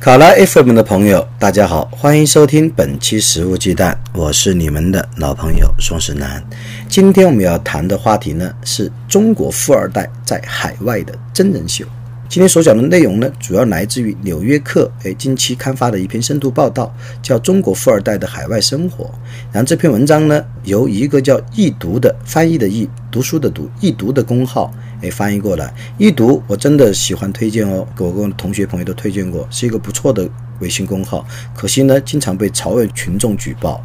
卡拉 FM 的朋友，大家好，欢迎收听本期《食物鸡蛋》，我是你们的老朋友宋世南。今天我们要谈的话题呢，是中国富二代在海外的真人秀。今天所讲的内容呢，主要来自于《纽约客》哎近期刊发的一篇深度报道，叫《中国富二代的海外生活》。然后这篇文章呢，由一个叫易读的翻译的易读书的读易读的公号哎翻译过来。易读我真的喜欢推荐哦，给我跟同学朋友都推荐过，是一个不错的微信公号。可惜呢，经常被朝野群众举报。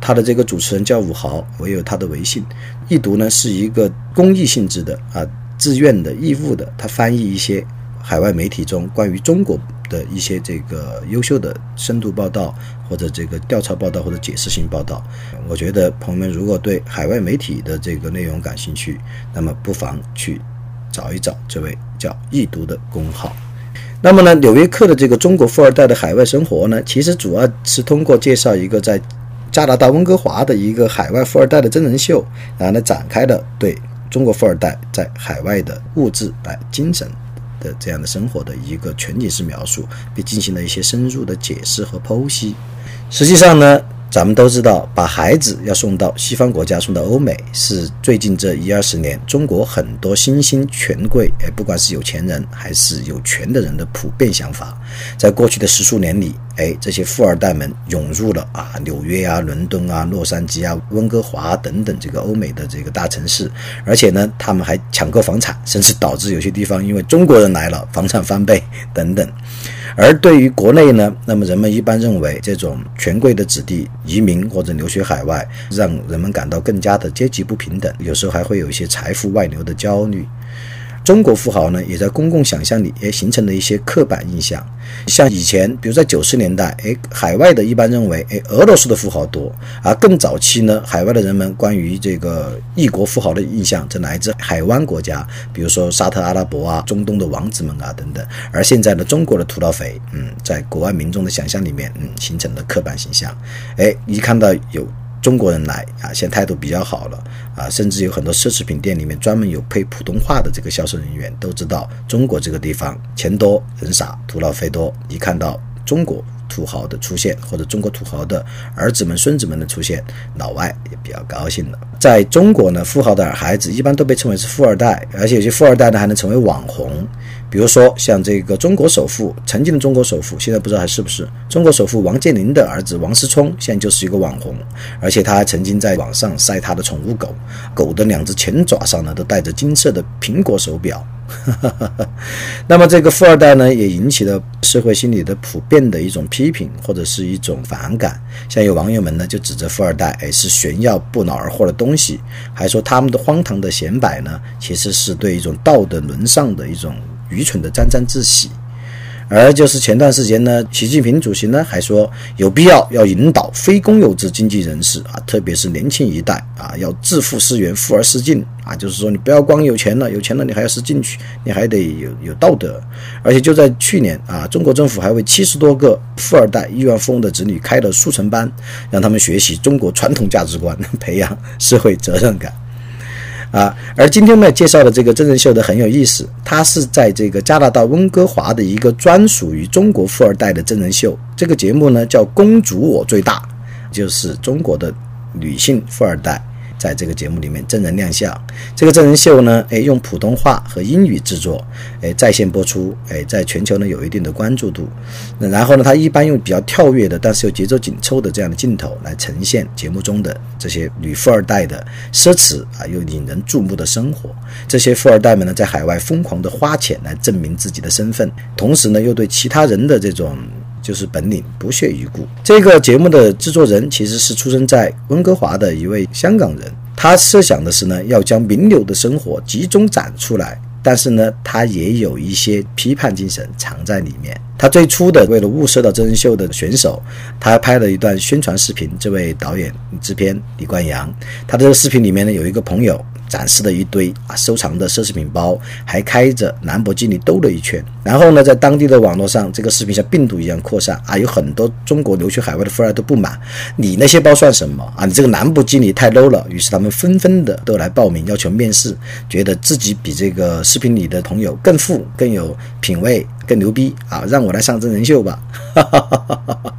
他的这个主持人叫武豪，我有他的微信。易读呢是一个公益性质的啊，自愿的义务的，他翻译一些。海外媒体中关于中国的一些这个优秀的深度报道，或者这个调查报道，或者解释性报道，我觉得朋友们如果对海外媒体的这个内容感兴趣，那么不妨去找一找这位叫易读的公号。那么呢，《纽约客》的这个中国富二代的海外生活呢，其实主要是通过介绍一个在加拿大温哥华的一个海外富二代的真人秀，然后呢展开了对中国富二代在海外的物质哎精神。的这样的生活的一个全景式描述，并进行了一些深入的解释和剖析。实际上呢。咱们都知道，把孩子要送到西方国家、送到欧美，是最近这一二十年中国很多新兴权贵，哎，不管是有钱人还是有权的人的普遍想法。在过去的十数年里，哎，这些富二代们涌入了啊纽约啊、伦敦啊、洛杉矶啊、温哥华等等这个欧美的这个大城市，而且呢，他们还抢购房产，甚至导致有些地方因为中国人来了，房产翻倍等等。而对于国内呢，那么人们一般认为，这种权贵的子弟移民或者留学海外，让人们感到更加的阶级不平等，有时候还会有一些财富外流的焦虑。中国富豪呢，也在公共想象里也形成了一些刻板印象。像以前，比如在九十年代，哎，海外的一般认为，哎，俄罗斯的富豪多；而更早期呢，海外的人们关于这个异国富豪的印象，则来自海湾国家，比如说沙特阿拉伯啊、中东的王子们啊等等。而现在呢，中国的土老肥，嗯，在国外民众的想象里面，嗯，形成了刻板形象。哎，一看到有。中国人来啊，现在态度比较好了啊，甚至有很多奢侈品店里面专门有配普通话的这个销售人员，都知道中国这个地方钱多人傻，土老肥多。一看到中国土豪的出现，或者中国土豪的儿子们、孙子们的出现，老外也比较高兴了。在中国呢，富豪的孩子一般都被称为是富二代，而且有些富二代呢还能成为网红。比如说，像这个中国首富，曾经的中国首富，现在不知道还是不是中国首富王健林的儿子王思聪，现在就是一个网红，而且他还曾经在网上晒他的宠物狗，狗的两只前爪上呢都带着金色的苹果手表。那么这个富二代呢，也引起了社会心理的普遍的一种批评或者是一种反感。像有网友们呢就指责富二代，哎，是炫耀不劳而获的东西，还说他们的荒唐的显摆呢，其实是对一种道德沦丧的一种。愚蠢的沾沾自喜，而就是前段时间呢，习近平主席呢还说有必要要引导非公有制经济人士啊，特别是年轻一代啊，要致富思源，富而思进啊，就是说你不要光有钱了，有钱了你还要思进取，你还得有有道德。而且就在去年啊，中国政府还为七十多个富二代、亿万富翁的子女开了速成班，让他们学习中国传统价值观，培养社会责任感。啊，而今天呢介绍的这个真人秀的很有意思，它是在这个加拿大温哥华的一个专属于中国富二代的真人秀。这个节目呢叫《公主我最大》，就是中国的女性富二代。在这个节目里面真人亮相，这个真人秀呢，哎，用普通话和英语制作，哎，在线播出，哎，在全球呢有一定的关注度。那然后呢，它一般用比较跳跃的，但是又节奏紧凑的这样的镜头来呈现节目中的这些女富二代的奢侈啊又引人注目的生活。这些富二代们呢，在海外疯狂的花钱来证明自己的身份，同时呢，又对其他人的这种。就是本领不屑一顾。这个节目的制作人其实是出生在温哥华的一位香港人，他设想的是呢，要将名流的生活集中展出来，但是呢，他也有一些批判精神藏在里面。他最初的为了物色到真人秀的选手，他拍了一段宣传视频。这位导演、制片李冠阳，他这个视频里面呢，有一个朋友。展示的一堆啊，收藏的奢侈品包，还开着兰博基尼兜了一圈。然后呢，在当地的网络上，这个视频像病毒一样扩散啊，有很多中国留学海外的富二代都不满，你那些包算什么啊？你这个兰博基尼太 low 了。于是他们纷纷的都来报名，要求面试，觉得自己比这个视频里的朋友更富、更有品位、更牛逼啊！让我来上真人秀吧。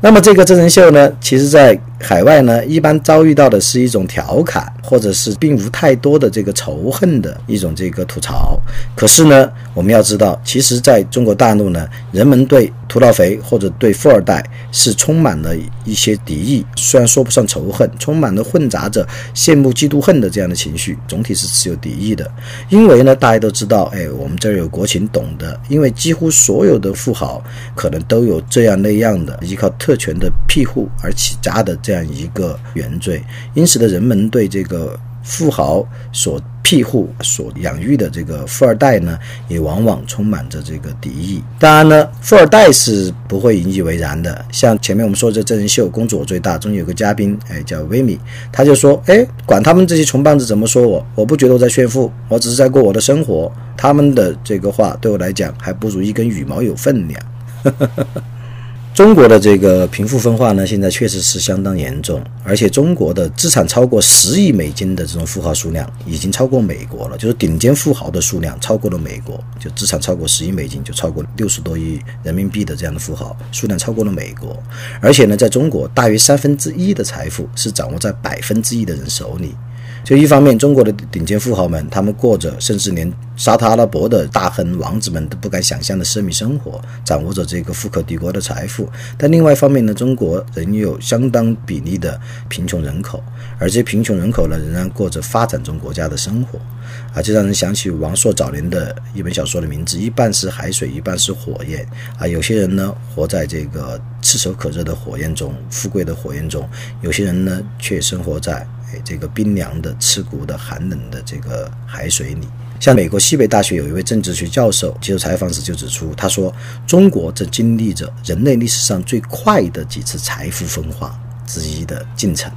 那么这个真人秀呢，其实在海外呢，一般遭遇到的是一种调侃，或者是并无太多的这个仇恨的一种这个吐槽。可是呢，我们要知道，其实在中国大陆呢，人们对土老肥或者对富二代是充满了一些敌意，虽然说不上仇恨，充满了混杂着羡慕、嫉妒、恨的这样的情绪，总体是持有敌意的。因为呢，大家都知道，哎，我们这儿有国情，懂得，因为几乎所有的富豪可能都有这样那样的依靠特权的庇护而起家的这样这样一个原罪，因此的人们对这个富豪所庇护、所养育的这个富二代呢，也往往充满着这个敌意。当然呢，富二代是不会引以为然的。像前面我们说的这真人秀《公主我最大》中间有个嘉宾，哎，叫维米，他就说：“哎，管他们这些穷棒子怎么说我，我不觉得我在炫富，我只是在过我的生活。他们的这个话对我来讲，还不如一根羽毛有分量。” 中国的这个贫富分化呢，现在确实是相当严重，而且中国的资产超过十亿美金的这种富豪数量已经超过美国了，就是顶尖富豪的数量超过了美国，就资产超过十亿美金就超过六十多亿人民币的这样的富豪数量超过了美国，而且呢，在中国大约三分之一的财富是掌握在百分之一的人手里。就一方面，中国的顶尖富豪们，他们过着甚至连沙特阿拉伯的大亨王子们都不敢想象的奢靡生活，掌握着这个富可敌国的财富。但另外一方面呢，中国仍有相当比例的贫穷人口，而这些贫穷人口呢，仍然过着发展中国家的生活。啊，就让人想起王朔早年的一本小说的名字，一半是海水，一半是火焰。啊，有些人呢，活在这个炙手可热的火焰中，富贵的火焰中；有些人呢，却生活在。这个冰凉的、刺骨的、寒冷的这个海水里，像美国西北大学有一位政治学教授接受采访时就指出，他说：“中国正经历着人类历史上最快的几次财富分化之一的进程，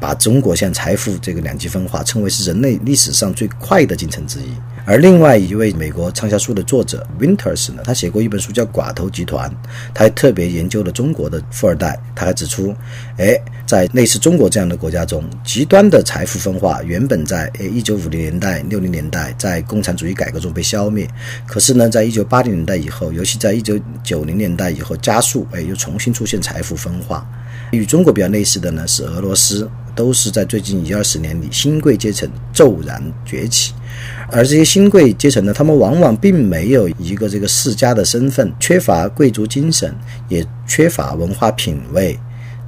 把中国向财富这个两极分化称为是人类历史上最快的进程之一。”而另外一位美国畅销书的作者 Winters 呢，他写过一本书叫《寡头集团》，他还特别研究了中国的富二代。他还指出，哎，在类似中国这样的国家中，极端的财富分化原本在诶1950年代、60年代在共产主义改革中被消灭，可是呢，在1980年代以后，尤其在1990年代以后加速，哎，又重新出现财富分化。与中国比较类似的呢，是俄罗斯，都是在最近一二十年里，新贵阶层骤然崛起。而这些新贵阶层呢，他们往往并没有一个这个世家的身份，缺乏贵族精神，也缺乏文化品味。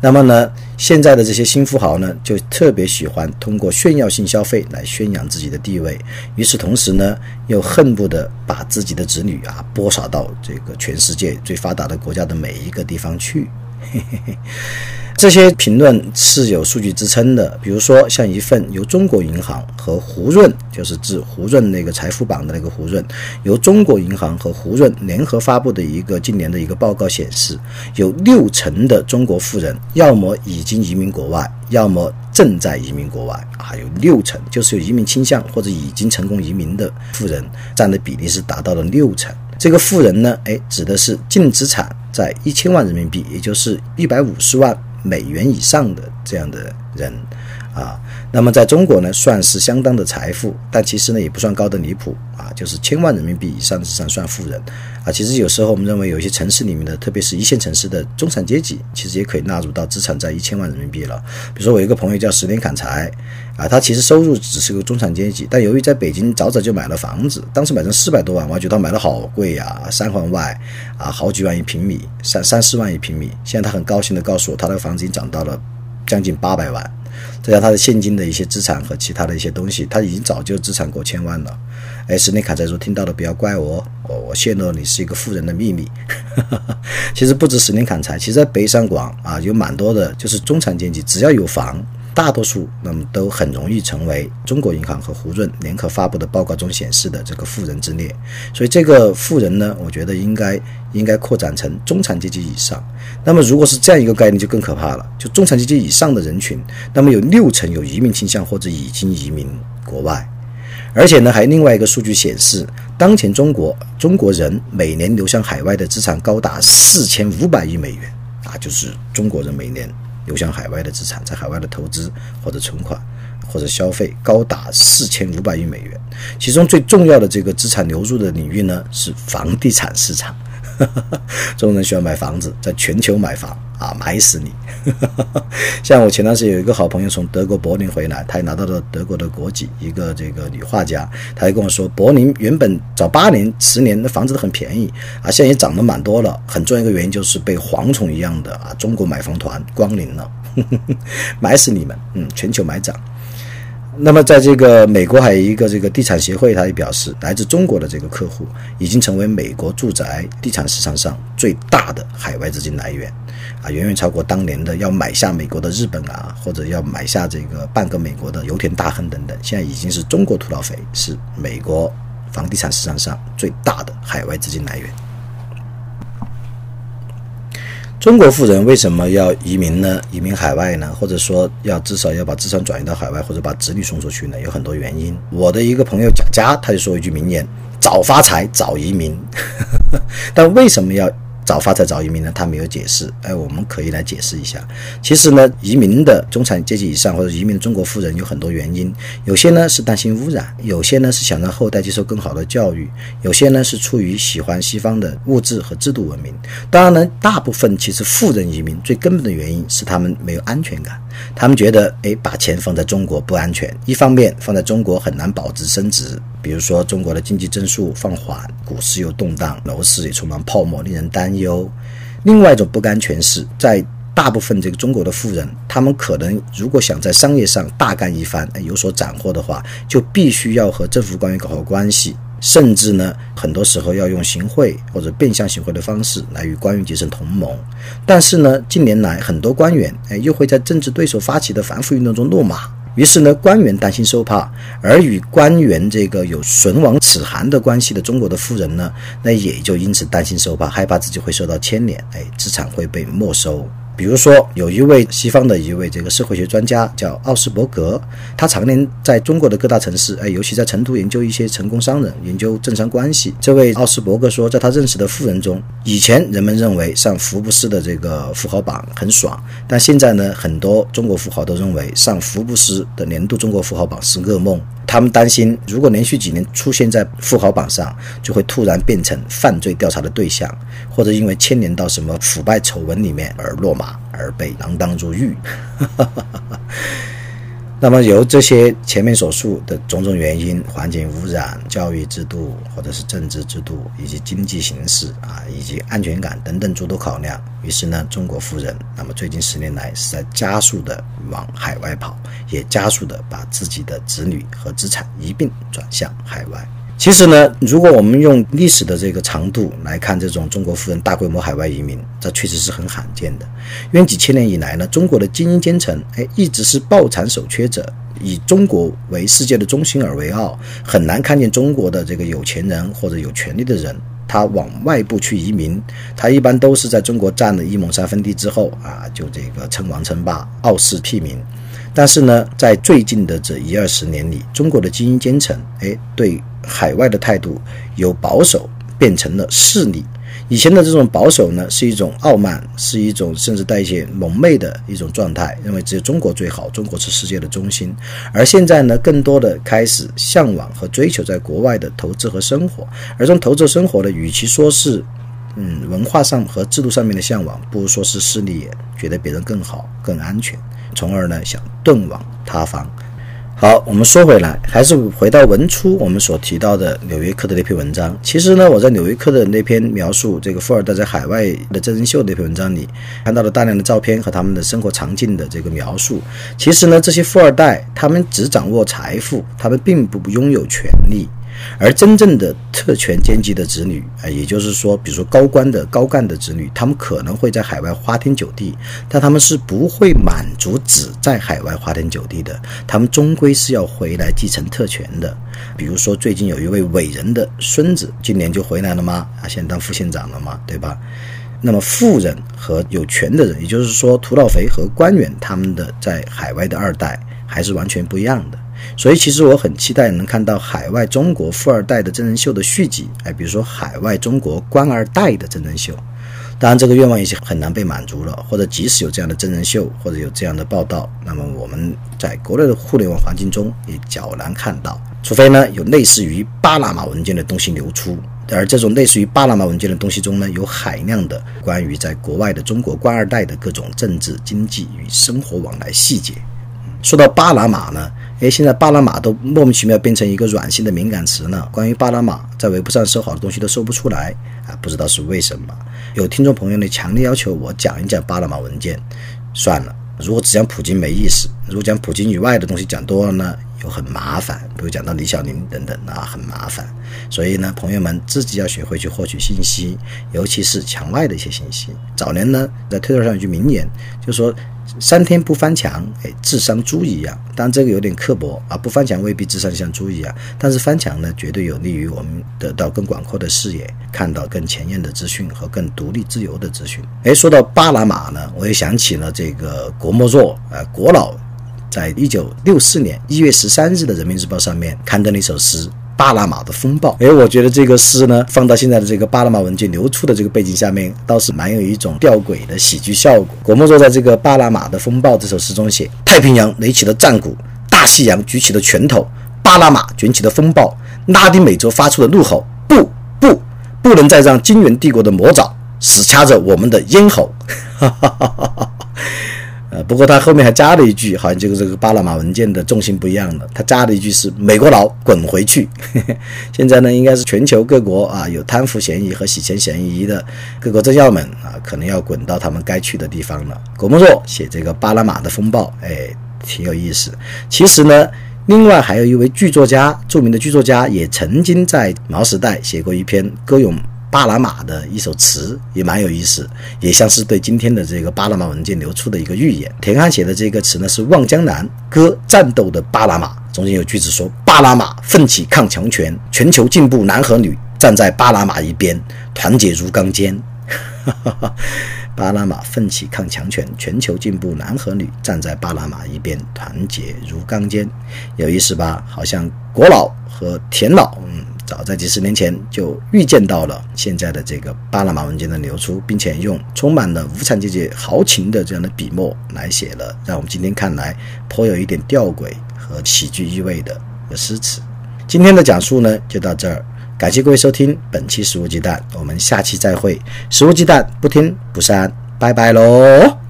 那么呢，现在的这些新富豪呢，就特别喜欢通过炫耀性消费来宣扬自己的地位。与此同时呢，又恨不得把自己的子女啊播撒到这个全世界最发达的国家的每一个地方去。嘿嘿嘿。这些评论是有数据支撑的，比如说像一份由中国银行和胡润，就是指胡润那个财富榜的那个胡润，由中国银行和胡润联合发布的一个今年的一个报告显示，有六成的中国富人要么已经移民国外，要么正在移民国外啊，有六成，就是有移民倾向或者已经成功移民的富人占的比例是达到了六成。这个富人呢，哎，指的是净资产在一千万人民币，也就是一百五十万。美元以上的这样的人，啊，那么在中国呢，算是相当的财富，但其实呢，也不算高的离谱啊，就是千万人民币以上的资产算富人，啊，其实有时候我们认为有一些城市里面的，特别是一线城市的中产阶级，其实也可以纳入到资产在一千万人民币了。比如说我一个朋友叫十年砍柴。啊，他其实收入只是个中产阶级，但由于在北京早早就买了房子，当时买成四百多万，我觉得他买的好贵呀，三环外啊，好几万一平米，三三四万一平米。现在他很高兴的告诉我，他那个房子已经涨到了将近八百万，再加他的现金的一些资产和其他的一些东西，他已经早就资产过千万了。哎，斯内卡在说，听到的不要怪我，我我泄露你是一个富人的秘密。其实不止斯内砍柴，其实在北上广啊，有蛮多的，就是中产阶级，只要有房。大多数那么都很容易成为中国银行和胡润联合发布的报告中显示的这个富人之列。所以这个富人呢，我觉得应该应该扩展成中产阶级以上。那么如果是这样一个概念，就更可怕了。就中产阶级以上的人群，那么有六成有移民倾向或者已经移民国外。而且呢，还另外一个数据显示，当前中国中国人每年流向海外的资产高达四千五百亿美元啊，就是中国人每年流向海外的资产，在海外的投资或者存款或者消费高达四千五百亿美元。其中最重要的这个资产流入的领域呢，是房地产市场。中国人喜欢买房子，在全球买房。啊，买死你！像我前段时间有一个好朋友从德国柏林回来，他也拿到了德国的国籍，一个这个女画家，他就跟我说，柏林原本早八年、十年那房子都很便宜啊，现在也涨得蛮多了。很重要一个原因就是被蝗虫一样的啊，中国买房团光临了，买死你们！嗯，全球买涨。那么，在这个美国还有一个这个地产协会，他也表示，来自中国的这个客户已经成为美国住宅地产市场上最大的海外资金来源，啊，远远超过当年的要买下美国的日本啊，或者要买下这个半个美国的油田大亨等等，现在已经是中国土老肥是美国房地产市场上最大的海外资金来源。中国富人为什么要移民呢？移民海外呢？或者说要至少要把资产转移到海外，或者把子女送出去呢？有很多原因。我的一个朋友蒋佳他就说一句名言：“早发财，早移民。”但为什么要？早发财早移民呢？他没有解释。哎，我们可以来解释一下。其实呢，移民的中产阶级以上或者移民的中国富人有很多原因。有些呢是担心污染，有些呢是想让后代接受更好的教育，有些呢是出于喜欢西方的物质和制度文明。当然呢，大部分其实富人移民最根本的原因是他们没有安全感。他们觉得，哎，把钱放在中国不安全。一方面，放在中国很难保值升值，比如说中国的经济增速放缓，股市又动荡，楼市也充满泡沫，令人担忧。另外一种不甘权势在大部分这个中国的富人，他们可能如果想在商业上大干一番，有所斩获的话，就必须要和政府官员搞好关系。甚至呢，很多时候要用行贿或者变相行贿的方式来与官员结成同盟。但是呢，近年来很多官员哎又会在政治对手发起的反腐运动中落马。于是呢，官员担心受怕，而与官员这个有唇亡齿寒的关系的中国的富人呢，那也就因此担心受怕，害怕自己会受到牵连，哎，资产会被没收。比如说，有一位西方的一位这个社会学专家叫奥斯伯格，他常年在中国的各大城市，哎，尤其在成都研究一些成功商人，研究政商关系。这位奥斯伯格说，在他认识的富人中，以前人们认为上福布斯的这个富豪榜很爽，但现在呢，很多中国富豪都认为上福布斯的年度中国富豪榜是噩梦。他们担心，如果连续几年出现在富豪榜上，就会突然变成犯罪调查的对象，或者因为牵连到什么腐败丑闻里面而落马，而被锒铛入狱。那么由这些前面所述的种种原因，环境污染、教育制度，或者是政治制度，以及经济形势啊，以及安全感等等诸多考量，于是呢，中国富人那么最近十年来是在加速的往海外跑，也加速的把自己的子女和资产一并转向海外。其实呢，如果我们用历史的这个长度来看，这种中国富人大规模海外移民，这确实是很罕见的。因为几千年以来呢，中国的精英阶层，哎，一直是抱残守缺者，以中国为世界的中心而为傲，很难看见中国的这个有钱人或者有权利的人，他往外部去移民，他一般都是在中国占了一亩三分地之后啊，就这个称王称霸，傲视屁民。但是呢，在最近的这一二十年里，中国的精英阶层，哎，对。海外的态度由保守变成了势利。以前的这种保守呢，是一种傲慢，是一种甚至带一些蒙昧的一种状态，认为只有中国最好，中国是世界的中心。而现在呢，更多的开始向往和追求在国外的投资和生活。而这种投资生活呢，与其说是嗯文化上和制度上面的向往，不如说是势利眼，觉得别人更好、更安全，从而呢想遁往他方。好，我们说回来，还是回到文初我们所提到的《纽约客》的那篇文章。其实呢，我在《纽约客》的那篇描述这个富二代在海外的真人秀那篇文章里，看到了大量的照片和他们的生活场景的这个描述。其实呢，这些富二代他们只掌握财富，他们并不拥有权利。而真正的特权阶级的子女啊，也就是说，比如说高官的高干的子女，他们可能会在海外花天酒地，但他们是不会满足只在海外花天酒地的，他们终归是要回来继承特权的。比如说，最近有一位伟人的孙子，今年就回来了吗？啊，现在当副县长了嘛，对吧？那么富人和有权的人，也就是说土老肥和官员，他们的在海外的二代还是完全不一样的。所以，其实我很期待能看到海外中国富二代的真人秀的续集，哎，比如说海外中国官二代的真人秀。当然，这个愿望也是很难被满足了。或者，即使有这样的真人秀，或者有这样的报道，那么我们在国内的互联网环境中也较难看到。除非呢，有类似于巴拿马文件的东西流出。而这种类似于巴拿马文件的东西中呢，有海量的关于在国外的中国官二代的各种政治、经济与生活往来细节。说到巴拿马呢，哎，现在巴拿马都莫名其妙变成一个软性的敏感词了。关于巴拿马在微博上搜好的东西都搜不出来啊，不知道是为什么。有听众朋友呢强烈要求我讲一讲巴拿马文件，算了，如果只讲普京没意思，如果讲普京以外的东西讲多了呢？又很麻烦，比如讲到李小林等等啊，很麻烦。所以呢，朋友们自己要学会去获取信息，尤其是墙外的一些信息。早年呢，在推特上有句名言，就说“三天不翻墙，哎，智商猪一样”。当然这个有点刻薄啊，不翻墙未必智商像猪一样，但是翻墙呢，绝对有利于我们得到更广阔的视野，看到更前沿的资讯和更独立自由的资讯。哎，说到巴拿马呢，我又想起了这个郭沫若啊，郭老。在一九六四年一月十三日的《人民日报》上面刊登了一首诗《巴拿马的风暴》。哎，我觉得这个诗呢，放到现在的这个巴拿马文件流出的这个背景下面，倒是蛮有一种吊诡的喜剧效果。郭沫若在这个《巴拿马的风暴》这首诗中写：太平洋垒起了战鼓，大西洋举起了拳头，巴拿马卷起了风暴，拉丁美洲发出了怒吼：不不，不能再让金元帝国的魔爪死掐着我们的咽喉！哈哈哈哈哈。呃，不过他后面还加了一句，好像就是这个巴拿马文件的重心不一样了。他加了一句是“美国佬滚回去”。现在呢，应该是全球各国啊有贪腐嫌疑和洗钱嫌疑的各国政要们啊，可能要滚到他们该去的地方了。郭沫若写这个巴拿马的风暴，哎，挺有意思。其实呢，另外还有一位剧作家，著名的剧作家也曾经在毛时代写过一篇歌咏。巴拿马的一首词也蛮有意思，也像是对今天的这个巴拿马文件流出的一个预言。田汉写的这个词呢是《望江南》，歌战斗的巴拿马，中间有句子说：“巴拿马奋起抗强权，全球进步男和女站在巴拿马一边，团结如钢坚。”巴拿马奋起抗强权，全球进步男和女站在巴拿马一边，团结如钢坚，有意思吧？好像国老和田老，嗯。早在几十年前就预见到了现在的这个巴拿马文件的流出，并且用充满了无产阶级豪情的这样的笔墨来写了，让我们今天看来颇有一点吊诡和喜剧意味的诗词。今天的讲述呢就到这儿，感谢各位收听本期食物鸡蛋，我们下期再会。食物鸡蛋不听不散，拜拜喽。